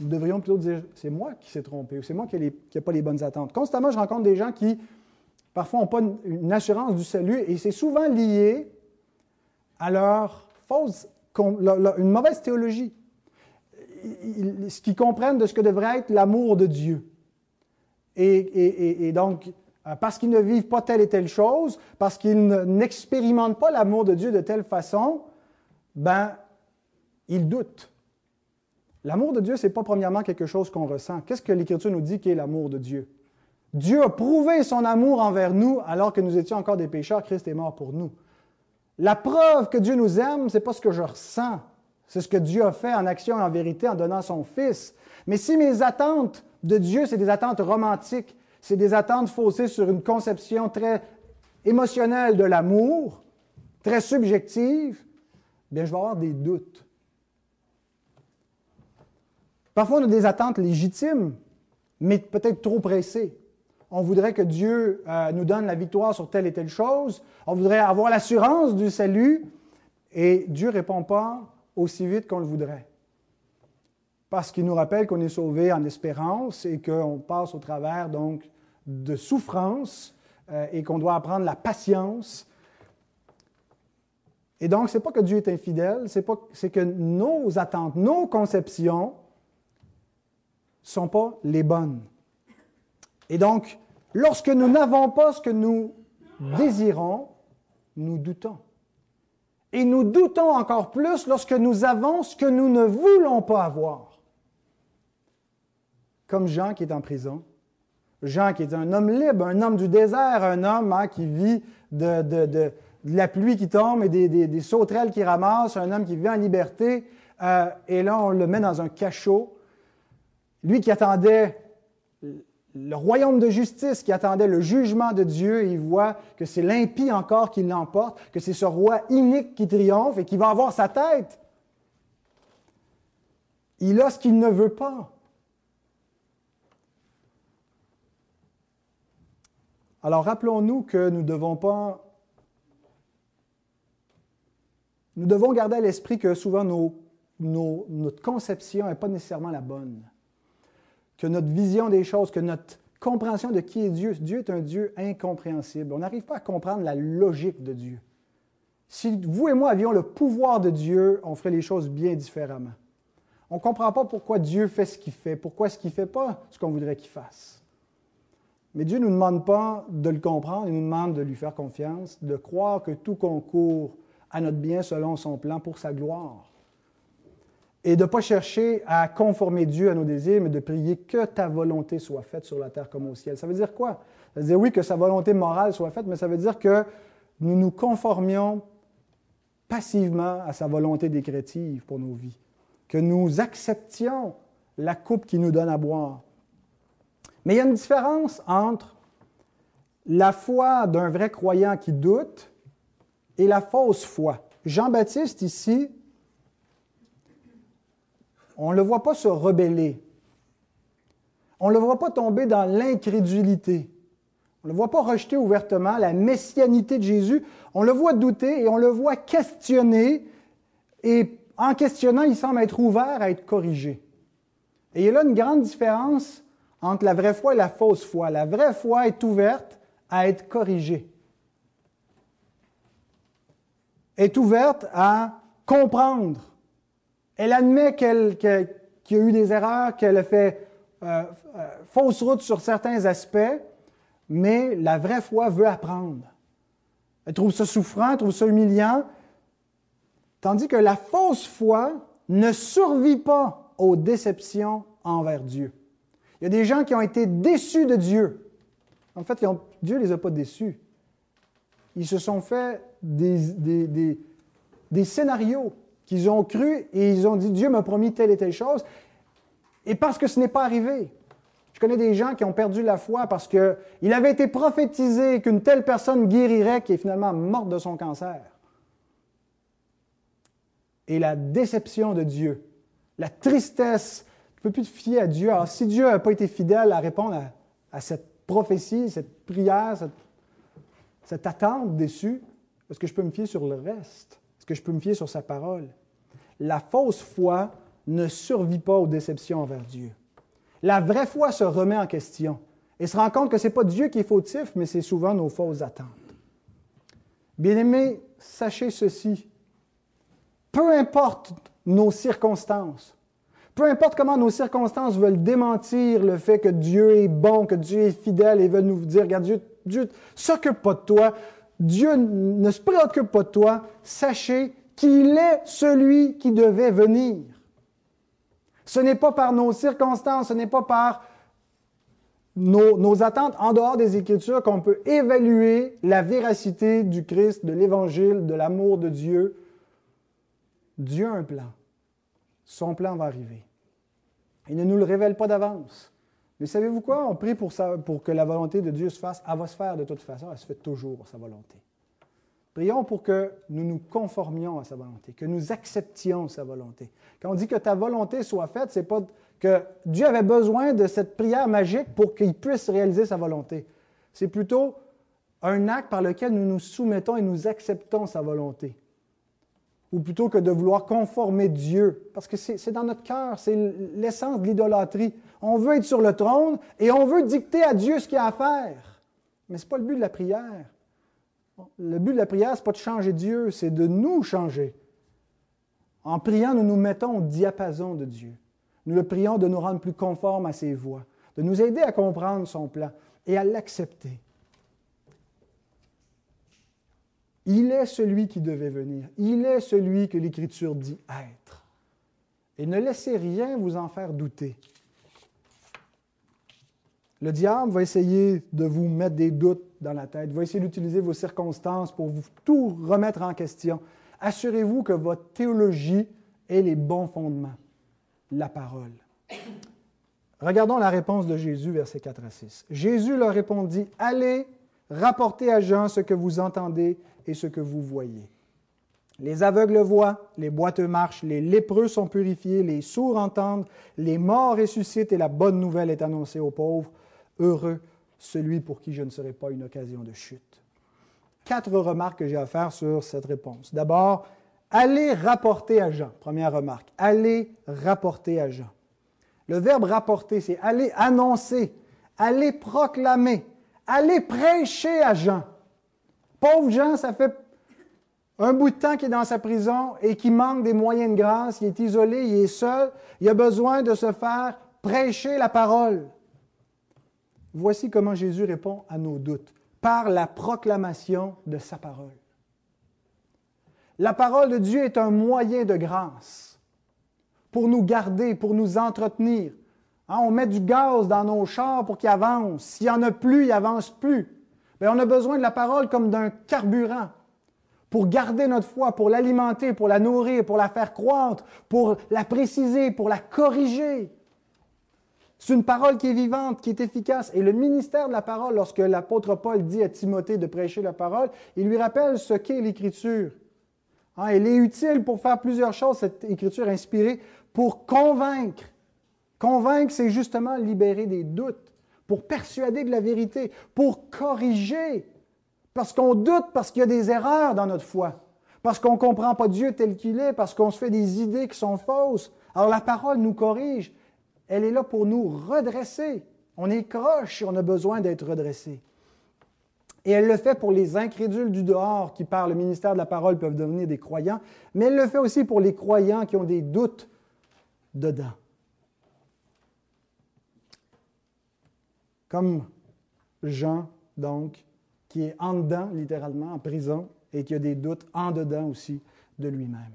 nous devrions plutôt dire c'est moi qui s'est trompé ou c'est moi qui n'ai pas les bonnes attentes. Constamment, je rencontre des gens qui parfois n'ont pas une, assurance du salut et c'est souvent lié à leur fausse, une mauvaise théologie, ce qu'ils comprennent de ce que devrait être l'amour de Dieu. Et, donc, euh, parce qu'ils ne vivent pas telle et telle chose, parce qu'ils n'expérimentent pas l'amour de Dieu de telle façon, ben, ils doutent. L'amour de Dieu, ce n'est pas premièrement quelque chose qu'on ressent. Qu'est-ce que l'Écriture nous dit qu'est l'amour de Dieu? Dieu a prouvé son amour envers nous alors que nous étions encore des pécheurs, Christ est mort pour nous. La preuve que Dieu nous aime, ce n'est pas ce que je ressens, c'est ce que Dieu a fait en action et en vérité en donnant son Fils. Mais si mes attentes de Dieu, c'est des attentes romantiques, c'est des attentes faussées sur une conception très émotionnelle de l'amour, très subjective, bien, je vais avoir des doutes. Parfois, on a des attentes légitimes, mais peut-être trop pressées. On voudrait que Dieu euh, nous donne la victoire sur telle et telle chose. On voudrait avoir l'assurance du salut. Et Dieu ne répond pas aussi vite qu'on le voudrait. Parce qu'il nous rappelle qu'on est sauvé en espérance et qu'on passe au travers donc de souffrance euh, et qu'on doit apprendre la patience. Et donc, ce n'est pas que Dieu est infidèle, c'est que nos attentes, nos conceptions ne sont pas les bonnes. Et donc, lorsque nous n'avons pas ce que nous désirons, nous doutons. Et nous doutons encore plus lorsque nous avons ce que nous ne voulons pas avoir. Comme Jean qui est en prison. Jean qui est un homme libre, un homme du désert, un homme hein, qui vit de, la pluie qui tombe et des, sauterelles qui ramassent, un homme qui vit en liberté. Euh, et là, on le met dans un cachot. Lui qui attendait le royaume de justice, qui attendait le jugement de Dieu, il voit que c'est l'impie encore qui l'emporte, que c'est ce roi inique qui triomphe et qui va avoir sa tête. Il a ce qu'il ne veut pas. Alors rappelons-nous que nous devons pas... Nous devons garder à l'esprit que souvent notre conception n'est pas nécessairement la bonne. Que notre vision des choses, que notre compréhension de qui est Dieu, Dieu est un Dieu incompréhensible. On n'arrive pas à comprendre la logique de Dieu. Si vous et moi avions le pouvoir de Dieu, on ferait les choses bien différemment. On ne comprend pas pourquoi Dieu fait ce qu'il fait, pourquoi est-ce qu'il ne fait pas ce qu'on voudrait qu'il fasse. Mais Dieu ne nous demande pas de le comprendre, il nous demande de lui faire confiance, de croire que tout concourt à notre bien selon son plan pour sa gloire. Et de ne pas chercher à conformer Dieu à nos désirs, mais de prier que ta volonté soit faite sur la terre comme au ciel. Ça veut dire quoi? Ça veut dire oui que sa volonté morale soit faite, mais ça veut dire que nous nous conformions passivement à sa volonté décrétive pour nos vies, que nous acceptions la coupe qu'il nous donne à boire, mais il y a une différence entre la foi d'un vrai croyant qui doute et la fausse foi. Jean-Baptiste, ici, on ne le voit pas se rebeller. On ne le voit pas tomber dans l'incrédulité. On ne le voit pas rejeter ouvertement la messianité de Jésus. On le voit douter et on le voit questionner. Et en questionnant, il semble être ouvert à être corrigé. Et il y a là une grande différence entre la vraie foi et la fausse foi. La vraie foi est ouverte à être corrigée. Est ouverte à comprendre. Elle admet qu'il y a eu des erreurs, qu'elle a fait euh, euh, fausse route sur certains aspects, mais la vraie foi veut apprendre. Elle trouve ça souffrant, elle trouve ça humiliant, tandis que la fausse foi ne survit pas aux déceptions envers Dieu. Il y a des gens qui ont été déçus de Dieu. En fait, Dieu ne les a pas déçus. Ils se sont fait des, des scénarios qu'ils ont cru et ils ont dit Dieu m'a promis telle et telle chose. Et parce que ce n'est pas arrivé. Je connais des gens qui ont perdu la foi parce qu'il avait été prophétisé qu'une telle personne guérirait qui est finalement morte de son cancer. Et la déception de Dieu, la tristesse ne peux plus te fier à Dieu. Alors, si Dieu n'a pas été fidèle à répondre à, cette prophétie, cette prière, cette, attente déçue, est-ce que je peux me fier sur le reste? Est-ce que je peux me fier sur sa parole? La fausse foi ne survit pas aux déceptions envers Dieu. La vraie foi se remet en question et se rend compte que ce n'est pas Dieu qui est fautif, mais c'est souvent nos fausses attentes. Bien-aimés, sachez ceci. Peu importe nos circonstances, peu importe comment nos circonstances veulent démentir le fait que Dieu est bon, que Dieu est fidèle et veulent nous dire, regarde, Dieu, Dieu s'occupe pas de toi, Dieu ne se préoccupe pas de toi, sachez qu'il est celui qui devait venir. Ce n'est pas par nos circonstances, ce n'est pas par nos, nos, attentes en dehors des Écritures qu'on peut évaluer la véracité du Christ, de l'Évangile, de l'amour de Dieu. Dieu a un plan. Son plan va arriver. Il ne nous le révèle pas d'avance. Mais savez-vous quoi? On prie pour, que la volonté de Dieu se fasse. Elle va se faire de toute façon. Elle se fait toujours, sa volonté. Prions pour que nous nous conformions à sa volonté, que nous acceptions sa volonté. Quand on dit que ta volonté soit faite, c'est pas que Dieu avait besoin de cette prière magique pour qu'il puisse réaliser sa volonté. C'est plutôt un acte par lequel nous nous soumettons et nous acceptons sa volonté. Ou plutôt que de vouloir conformer Dieu, parce que c'est dans notre cœur, c'est l'essence de l'idolâtrie. On veut être sur le trône et on veut dicter à Dieu ce qu'il a à faire. Mais ce n'est pas le but de la prière. Le but de la prière, ce n'est pas de changer Dieu, c'est de nous changer. En priant, nous nous mettons au diapason de Dieu. Nous le prions de nous rendre plus conformes à ses voies, de nous aider à comprendre son plan et à l'accepter. Il est celui qui devait venir. Il est celui que l'Écriture dit être. Et ne laissez rien vous en faire douter. Le diable va essayer de vous mettre des doutes dans la tête, va essayer d'utiliser vos circonstances pour vous tout remettre en question. Assurez-vous que votre théologie ait les bons fondements, la parole. Regardons la réponse de Jésus, versets 4 à 6. Jésus leur répondit, Allez, rapportez à Jean ce que vous entendez et ce que vous voyez. Les aveugles voient, les boiteux marchent, les lépreux sont purifiés, les sourds entendent, les morts ressuscitent et la bonne nouvelle est annoncée aux pauvres. Heureux celui pour qui je ne serai pas une occasion de chute. Quatre remarques que j'ai à faire sur cette réponse. D'abord, allez rapporter à Jean. Première remarque, allez rapporter à Jean. Le verbe rapporter, c'est aller annoncer, aller proclamer, aller prêcher à Jean. Pauvre Jean, ça fait un bout de temps qu'il est dans sa prison et qui manque des moyens de grâce, il est isolé, il est seul, il a besoin de se faire prêcher la parole. Voici comment Jésus répond à nos doutes, par la proclamation de sa parole. La parole de Dieu est un moyen de grâce pour nous garder, pour nous entretenir. Hein, on met du gaz dans nos chars pour qu'ils avancent. S'il n'y en a plus, ils n'avancent plus. Mais on a besoin de la parole comme d'un carburant pour garder notre foi, pour l'alimenter, pour la nourrir, pour la faire croître, pour la préciser, pour la corriger. C'est une parole qui est vivante, qui est efficace. Et le ministère de la parole, lorsque l'apôtre Paul dit à Timothée de prêcher la parole, il lui rappelle ce qu'est l'Écriture. Hein, elle est utile pour faire plusieurs choses, cette Écriture inspirée, pour convaincre. Convaincre, c'est justement libérer des doutes pour persuader de la vérité, pour corriger, parce qu'on doute, parce qu'il y a des erreurs dans notre foi, parce qu'on ne comprend pas Dieu tel qu'il est, parce qu'on se fait des idées qui sont fausses. Alors la parole nous corrige, elle est là pour nous redresser. On est croche on a besoin d'être redressé. Et elle le fait pour les incrédules du dehors qui, par le ministère de la parole, peuvent devenir des croyants, mais elle le fait aussi pour les croyants qui ont des doutes dedans. Comme Jean, donc, qui est en dedans, littéralement, en prison, et qui a des doutes en dedans aussi de lui-même.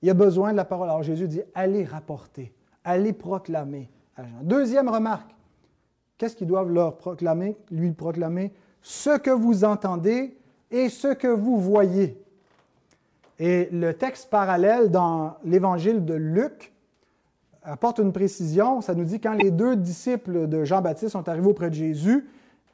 Il a besoin de la parole. Alors Jésus dit, allez rapporter, allez proclamer à Jean. Deuxième remarque, qu'est-ce qu'ils doivent leur proclamer, lui proclamer? Ce que vous entendez et ce que vous voyez. Et le texte parallèle dans l'évangile de Luc apporte une précision. Ça nous dit quand les deux disciples de Jean-Baptiste sont arrivés auprès de Jésus,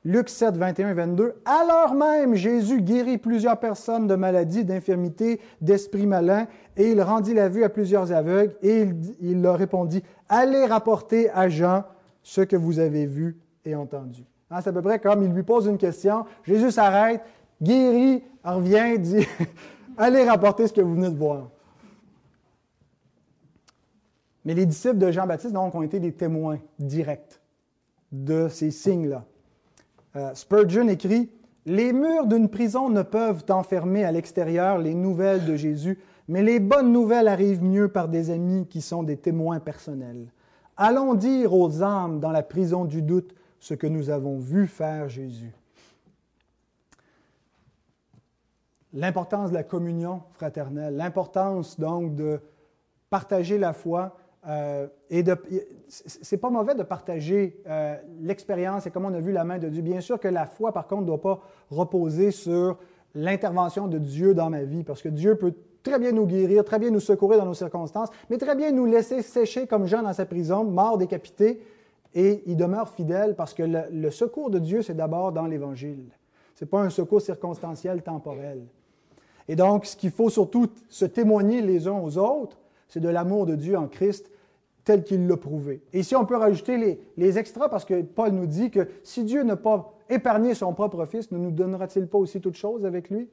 Luc 7, 21 et 22, alors même Jésus guérit plusieurs personnes de maladies, d'infirmités, d'esprits malins, et il rendit la vue à plusieurs aveugles, et il, leur répondit, allez rapporter à Jean ce que vous avez vu et entendu. Hein, c'est à peu près comme il lui pose une question, Jésus s'arrête, guérit, revient, dit, [laughs] allez rapporter ce que vous venez de voir. Mais les disciples de Jean-Baptiste, donc, ont été des témoins directs de ces signes-là. Euh, Spurgeon écrit Les murs d'une prison ne peuvent enfermer à l'extérieur les nouvelles de Jésus, mais les bonnes nouvelles arrivent mieux par des amis qui sont des témoins personnels. Allons dire aux âmes dans la prison du doute ce que nous avons vu faire Jésus. L'importance de la communion fraternelle, l'importance donc de partager la foi, euh, et c'est pas mauvais de partager euh, l'expérience et comment on a vu la main de Dieu. Bien sûr que la foi, par contre, ne doit pas reposer sur l'intervention de Dieu dans ma vie, parce que Dieu peut très bien nous guérir, très bien nous secourir dans nos circonstances, mais très bien nous laisser sécher comme Jean dans sa prison, mort, décapité, et il demeure fidèle parce que le, le secours de Dieu, c'est d'abord dans l'Évangile. Ce n'est pas un secours circonstanciel, temporel. Et donc, ce qu'il faut surtout se témoigner les uns aux autres, c'est de l'amour de Dieu en Christ tel qu'il l'a prouvé. Et si on peut rajouter les, extras, parce que Paul nous dit que si Dieu n'a pas épargné son propre Fils, ne nous donnera-t-il pas aussi toutes choses avec lui?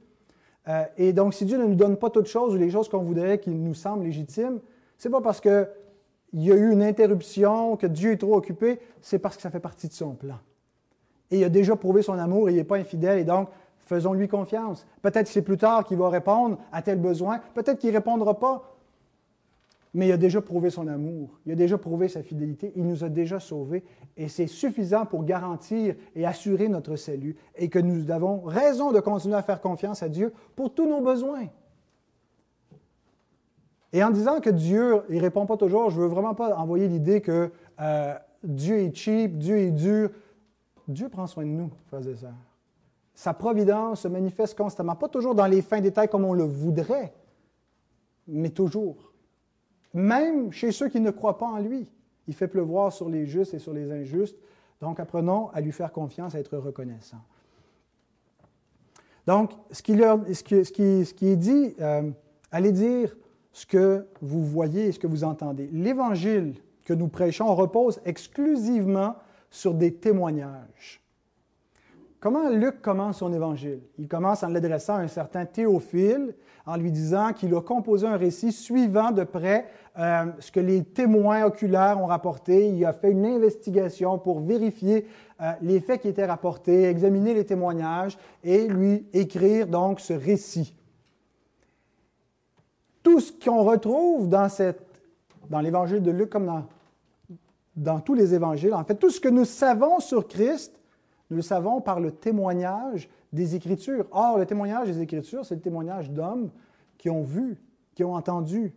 Euh, et donc, si Dieu ne nous donne pas toutes choses ou les choses qu'on voudrait qui nous semblent légitimes, c'est pas parce qu'il y a eu une interruption, que Dieu est trop occupé, c'est parce que ça fait partie de son plan. Et il a déjà prouvé son amour, il n'est pas infidèle, et donc faisons-lui confiance. Peut-être c'est plus tard qu'il va répondre à tel besoin, peut-être qu'il ne répondra pas, mais il a déjà prouvé son amour, il a déjà prouvé sa fidélité, il nous a déjà sauvés, et c'est suffisant pour garantir et assurer notre salut, et que nous avons raison de continuer à faire confiance à Dieu pour tous nos besoins. Et en disant que Dieu, il ne répond pas toujours, je ne veux vraiment pas envoyer l'idée que euh, Dieu est cheap, Dieu est dur. Dieu prend soin de nous, frères et sœurs. Sa providence se manifeste constamment, pas toujours dans les fins détails comme on le voudrait, mais toujours même chez ceux qui ne croient pas en lui. Il fait pleuvoir sur les justes et sur les injustes. Donc, apprenons à lui faire confiance, à être reconnaissant. Donc, ce qui, est dit, euh, allez dire ce que vous voyez et ce que vous entendez. L'évangile que nous prêchons repose exclusivement sur des témoignages. Comment Luc commence son évangile? Il commence en l'adressant à un certain Théophile, en lui disant qu'il a composé un récit suivant de près euh, ce que les témoins oculaires ont rapporté. Il a fait une investigation pour vérifier euh, les faits qui étaient rapportés, examiner les témoignages et lui écrire donc ce récit. Tout ce qu'on retrouve dans, dans l'évangile de Luc comme dans, dans tous les évangiles, en fait, tout ce que nous savons sur Christ, nous le savons par le témoignage des Écritures. Or, le témoignage des Écritures, c'est le témoignage d'hommes qui ont vu, qui ont entendu.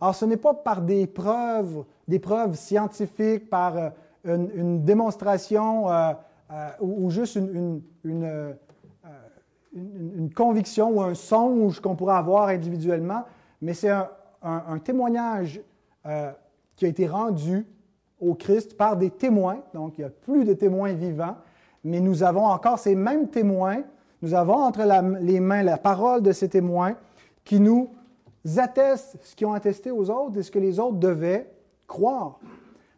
Alors, ce n'est pas par des preuves, des preuves scientifiques, par euh, une, démonstration euh, euh, ou, juste une, conviction ou un songe qu'on pourrait avoir individuellement, mais c'est un, témoignage qui a été rendu au Christ par des témoins. Donc, il n'y a plus de témoins vivants, mais nous avons encore ces mêmes témoins. Nous avons entre les mains la parole de ces témoins qui nous attestent ce qu'ils ont attesté aux autres et ce que les autres devaient croire.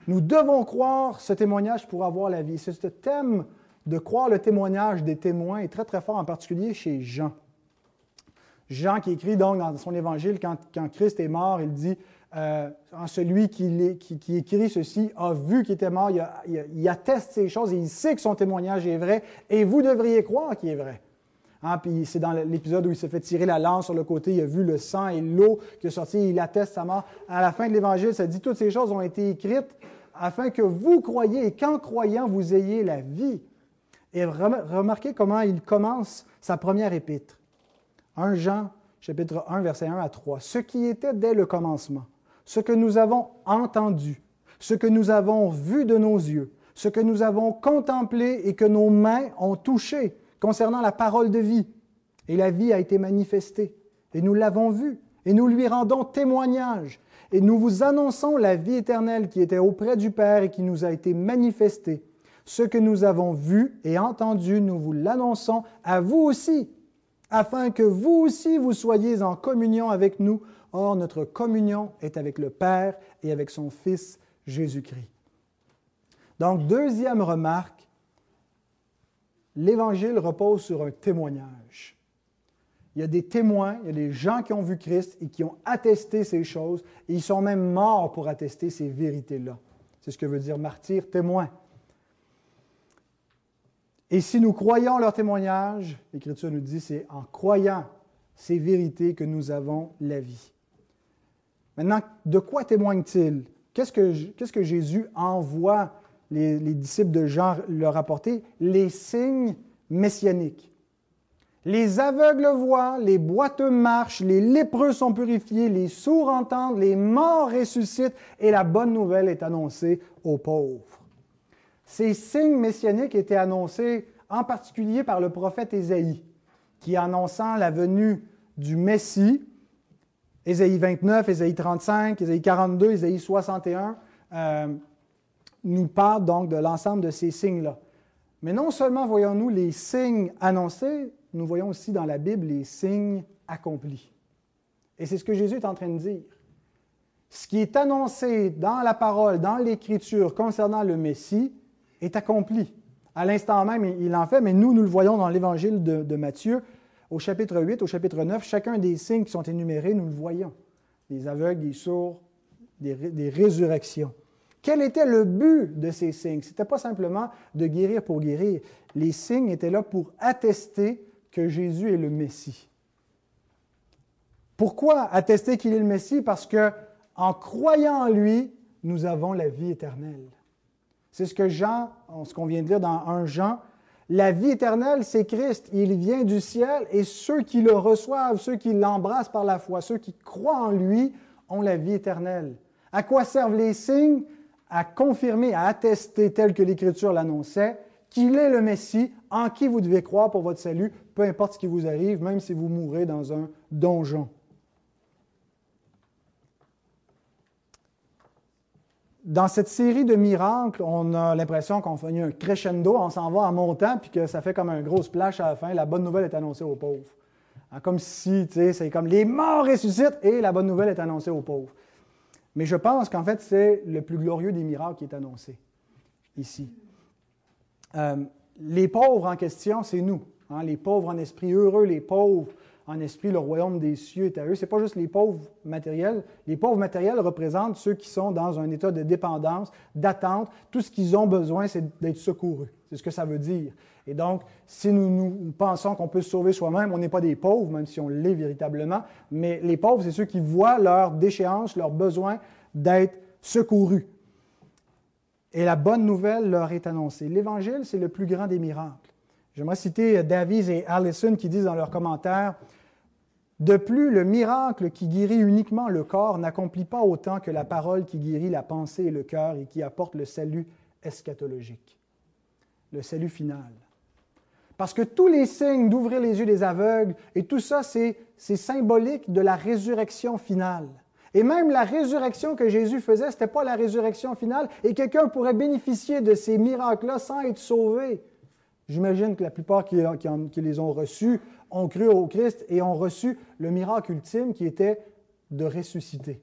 Nous devons croire ce témoignage pour avoir la vie. C'est ce thème de croire le témoignage des témoins est très très fort, en particulier chez Jean. Jean qui écrit donc dans son évangile, quand, quand Christ est mort, il dit euh, celui qui, qui, écrit ceci a vu qu'il était mort, il, atteste ces choses et il sait que son témoignage est vrai et vous devriez croire qu'il est vrai. Hein, puis c'est dans l'épisode où il se fait tirer la lance sur le côté, il a vu le sang et l'eau qui est sorti, il atteste sa mort. À la fin de l'Évangile, ça dit toutes ces choses ont été écrites afin que vous croyiez et qu'en croyant, vous ayez la vie. Et remarquez comment il commence sa première épître. 1 Jean, chapitre 1, verset 1 à 3. Ce qui était dès le commencement ce que nous avons entendu, ce que nous avons vu de nos yeux, ce que nous avons contemplé et que nos mains ont touché concernant la parole de vie. Et la vie a été manifestée, et nous l'avons vue, et nous lui rendons témoignage, et nous vous annonçons la vie éternelle qui était auprès du Père et qui nous a été manifestée. Ce que nous avons vu et entendu, nous vous l'annonçons à vous aussi, afin que vous aussi vous soyez en communion avec nous. Or, notre communion est avec le Père et avec son Fils Jésus-Christ. Donc, deuxième remarque, l'Évangile repose sur un témoignage. Il y a des témoins, il y a des gens qui ont vu Christ et qui ont attesté ces choses, et ils sont même morts pour attester ces vérités-là. C'est ce que veut dire martyr, témoin. Et si nous croyons leur témoignage, l'Écriture nous dit, c'est en croyant ces vérités que nous avons la vie. Maintenant, de quoi témoigne-t-il? Qu'est-ce que, Jésus envoie les, disciples de Jean leur apporter? Les signes messianiques. Les aveugles voient, les boiteux marchent, les lépreux sont purifiés, les sourds entendent, les morts ressuscitent et la bonne nouvelle est annoncée aux pauvres. Ces signes messianiques étaient annoncés en particulier par le prophète Ésaïe, qui annonçant la venue du Messie, Ésaïe 29, Ésaïe 35, Ésaïe 42, Ésaïe 61 euh, nous parlent donc de l'ensemble de ces signes-là. Mais non seulement voyons-nous les signes annoncés, nous voyons aussi dans la Bible les signes accomplis. Et c'est ce que Jésus est en train de dire. Ce qui est annoncé dans la parole, dans l'Écriture concernant le Messie, est accompli. À l'instant même, il en fait, mais nous, nous le voyons dans l'Évangile de, Matthieu, au chapitre 8, au chapitre 9, chacun des signes qui sont énumérés, nous le voyons. Des aveugles, des sourds, des, résurrections. Quel était le but de ces signes? Ce n'était pas simplement de guérir pour guérir. Les signes étaient là pour attester que Jésus est le Messie. Pourquoi attester qu'il est le Messie? Parce que en croyant en lui, nous avons la vie éternelle. C'est ce que Jean, ce qu'on vient de lire dans 1 Jean, la vie éternelle, c'est Christ. Il vient du ciel et ceux qui le reçoivent, ceux qui l'embrassent par la foi, ceux qui croient en lui, ont la vie éternelle. À quoi servent les signes? À confirmer, à attester, tel que l'Écriture l'annonçait, qu'il est le Messie en qui vous devez croire pour votre salut, peu importe ce qui vous arrive, même si vous mourrez dans un donjon. Dans cette série de miracles, on a l'impression qu'on fait un crescendo, on s'en va en montant, puis que ça fait comme un gros splash à la fin. La bonne nouvelle est annoncée aux pauvres. Hein, comme si, tu sais, c'est comme les morts ressuscitent et la bonne nouvelle est annoncée aux pauvres. Mais je pense qu'en fait, c'est le plus glorieux des miracles qui est annoncé ici. Euh, les pauvres en question, c'est nous. Hein, les pauvres en esprit, heureux les pauvres en esprit, le royaume des cieux est à eux. Ce n'est pas juste les pauvres matériels. Les pauvres matériels représentent ceux qui sont dans un état de dépendance, d'attente. Tout ce qu'ils ont besoin, c'est d'être secourus. C'est ce que ça veut dire. Et donc, si nous, pensons qu'on peut se sauver soi-même, on n'est pas des pauvres, même si on l'est véritablement. Mais les pauvres, c'est ceux qui voient leur déchéance, leur besoin d'être secourus. Et la bonne nouvelle leur est annoncée. L'Évangile, c'est le plus grand des miracles. J'aimerais citer Davies et Allison qui disent dans leurs commentaires de plus, le miracle qui guérit uniquement le corps n'accomplit pas autant que la parole qui guérit la pensée et le cœur et qui apporte le salut eschatologique, le salut final. Parce que tous les signes d'ouvrir les yeux des aveugles et tout ça, c'est symbolique de la résurrection finale. Et même la résurrection que Jésus faisait, ce n'était pas la résurrection finale. Et quelqu'un pourrait bénéficier de ces miracles-là sans être sauvé. J'imagine que la plupart qui, les ont reçus ont cru au Christ et ont reçu le miracle ultime qui était de ressusciter.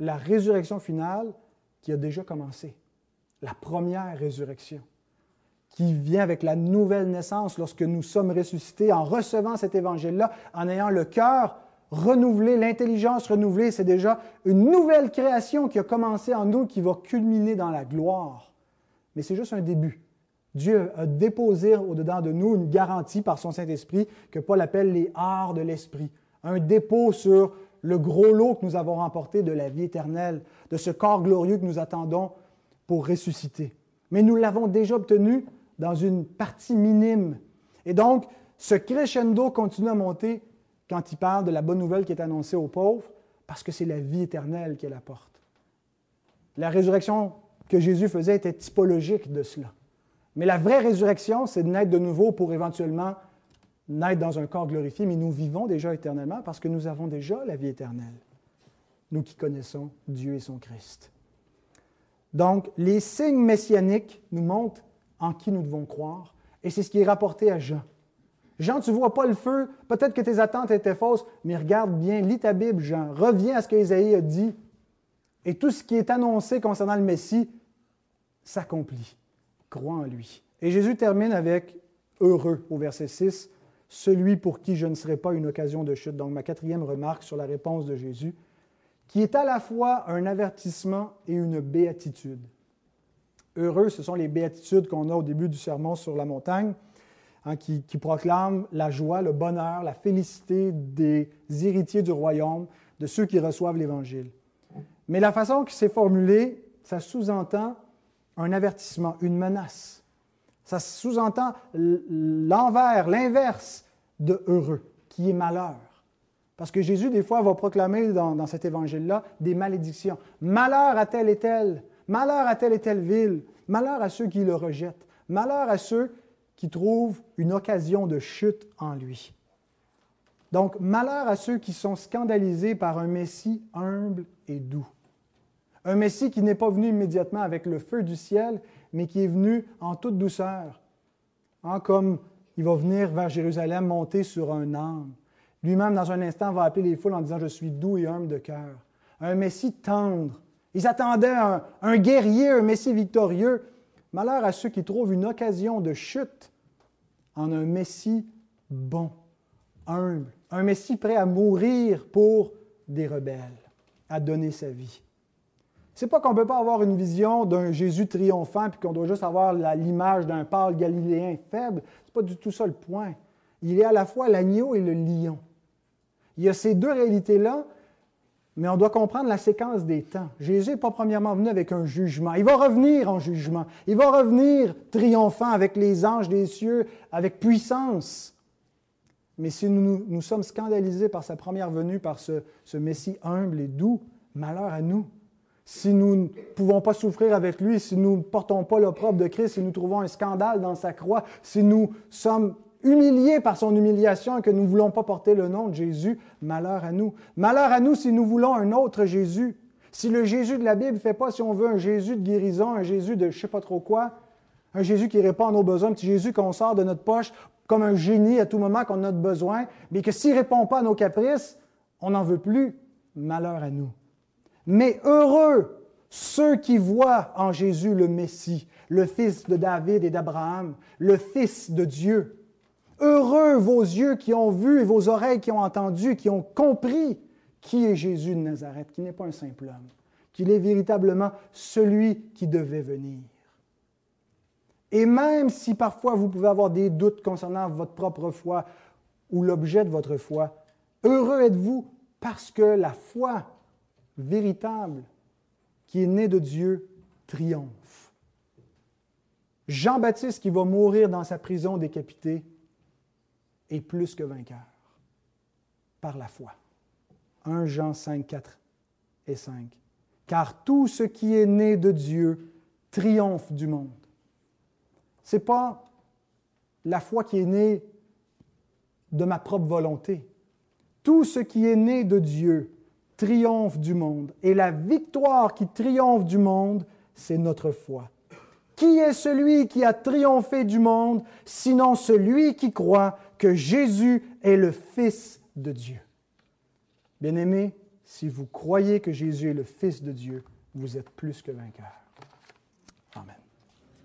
La résurrection finale qui a déjà commencé. La première résurrection qui vient avec la nouvelle naissance lorsque nous sommes ressuscités en recevant cet évangile-là, en ayant le cœur renouvelé, l'intelligence renouvelée. C'est déjà une nouvelle création qui a commencé en nous, qui va culminer dans la gloire. Mais c'est juste un début. Dieu a déposé au-dedans de nous une garantie par son Saint-Esprit que Paul appelle les arts de l'Esprit. Un dépôt sur le gros lot que nous avons remporté de la vie éternelle, de ce corps glorieux que nous attendons pour ressusciter. Mais nous l'avons déjà obtenu dans une partie minime. Et donc, ce crescendo continue à monter quand il parle de la bonne nouvelle qui est annoncée aux pauvres, parce que c'est la vie éternelle qu'elle apporte. La résurrection que Jésus faisait était typologique de cela. Mais la vraie résurrection, c'est de naître de nouveau pour éventuellement naître dans un corps glorifié, mais nous vivons déjà éternellement parce que nous avons déjà la vie éternelle, nous qui connaissons Dieu et son Christ. Donc, les signes messianiques nous montrent en qui nous devons croire, et c'est ce qui est rapporté à Jean. Jean, tu ne vois pas le feu, peut-être que tes attentes étaient fausses, mais regarde bien, lis ta Bible, Jean, reviens à ce qu'Ésaïe a dit, et tout ce qui est annoncé concernant le Messie s'accomplit croit en lui. Et Jésus termine avec heureux au verset 6, celui pour qui je ne serai pas une occasion de chute. Donc ma quatrième remarque sur la réponse de Jésus, qui est à la fois un avertissement et une béatitude. Heureux, ce sont les béatitudes qu'on a au début du sermon sur la montagne, hein, qui, qui proclament la joie, le bonheur, la félicité des héritiers du royaume, de ceux qui reçoivent l'Évangile. Mais la façon que c'est formulé, ça sous-entend un avertissement, une menace. Ça sous-entend l'envers, l'inverse de heureux, qui est malheur. Parce que Jésus, des fois, va proclamer dans, cet évangile-là des malédictions. Malheur à telle et telle, malheur à telle et telle ville, malheur à ceux qui le rejettent, malheur à ceux qui trouvent une occasion de chute en lui. Donc, malheur à ceux qui sont scandalisés par un Messie humble et doux. Un Messie qui n'est pas venu immédiatement avec le feu du ciel, mais qui est venu en toute douceur, hein, comme il va venir vers Jérusalem monter sur un âne. Lui-même, dans un instant, va appeler les foules en disant Je suis doux et humble de cœur. Un Messie tendre. Ils attendaient un, un guerrier, un Messie victorieux. Malheur à ceux qui trouvent une occasion de chute en un Messie bon, humble, un Messie prêt à mourir pour des rebelles, à donner sa vie. C'est pas qu'on ne peut pas avoir une vision d'un Jésus triomphant puis qu'on doit juste avoir l'image d'un pâle galiléen faible. C'est pas du tout ça le point. Il est à la fois l'agneau et le lion. Il y a ces deux réalités-là, mais on doit comprendre la séquence des temps. Jésus n'est pas premièrement venu avec un jugement. Il va revenir en jugement. Il va revenir triomphant avec les anges des cieux, avec puissance. Mais si nous, nous sommes scandalisés par sa première venue, par ce, ce Messie humble et doux, malheur à nous si nous ne pouvons pas souffrir avec lui, si nous ne portons pas l'opprobre de Christ, si nous trouvons un scandale dans sa croix, si nous sommes humiliés par son humiliation et que nous ne voulons pas porter le nom de Jésus, malheur à nous. Malheur à nous si nous voulons un autre Jésus. Si le Jésus de la Bible ne fait pas, si on veut un Jésus de guérison, un Jésus de je ne sais pas trop quoi, un Jésus qui répond à nos besoins, un petit Jésus qu'on sort de notre poche comme un génie à tout moment qu'on a besoin, mais que s'il ne répond pas à nos caprices, on n'en veut plus, malheur à nous. Mais heureux ceux qui voient en Jésus le Messie, le fils de David et d'Abraham, le fils de Dieu. Heureux vos yeux qui ont vu et vos oreilles qui ont entendu, qui ont compris qui est Jésus de Nazareth, qui n'est pas un simple homme, qu'il est véritablement celui qui devait venir. Et même si parfois vous pouvez avoir des doutes concernant votre propre foi ou l'objet de votre foi, heureux êtes-vous parce que la foi véritable qui est né de Dieu triomphe. Jean-Baptiste qui va mourir dans sa prison décapité est plus que vainqueur par la foi. 1 Jean 5, 4 et 5. Car tout ce qui est né de Dieu triomphe du monde. Ce n'est pas la foi qui est née de ma propre volonté. Tout ce qui est né de Dieu triomphe du monde. Et la victoire qui triomphe du monde, c'est notre foi. Qui est celui qui a triomphé du monde, sinon celui qui croit que Jésus est le Fils de Dieu? Bien-aimés, si vous croyez que Jésus est le Fils de Dieu, vous êtes plus que vainqueur.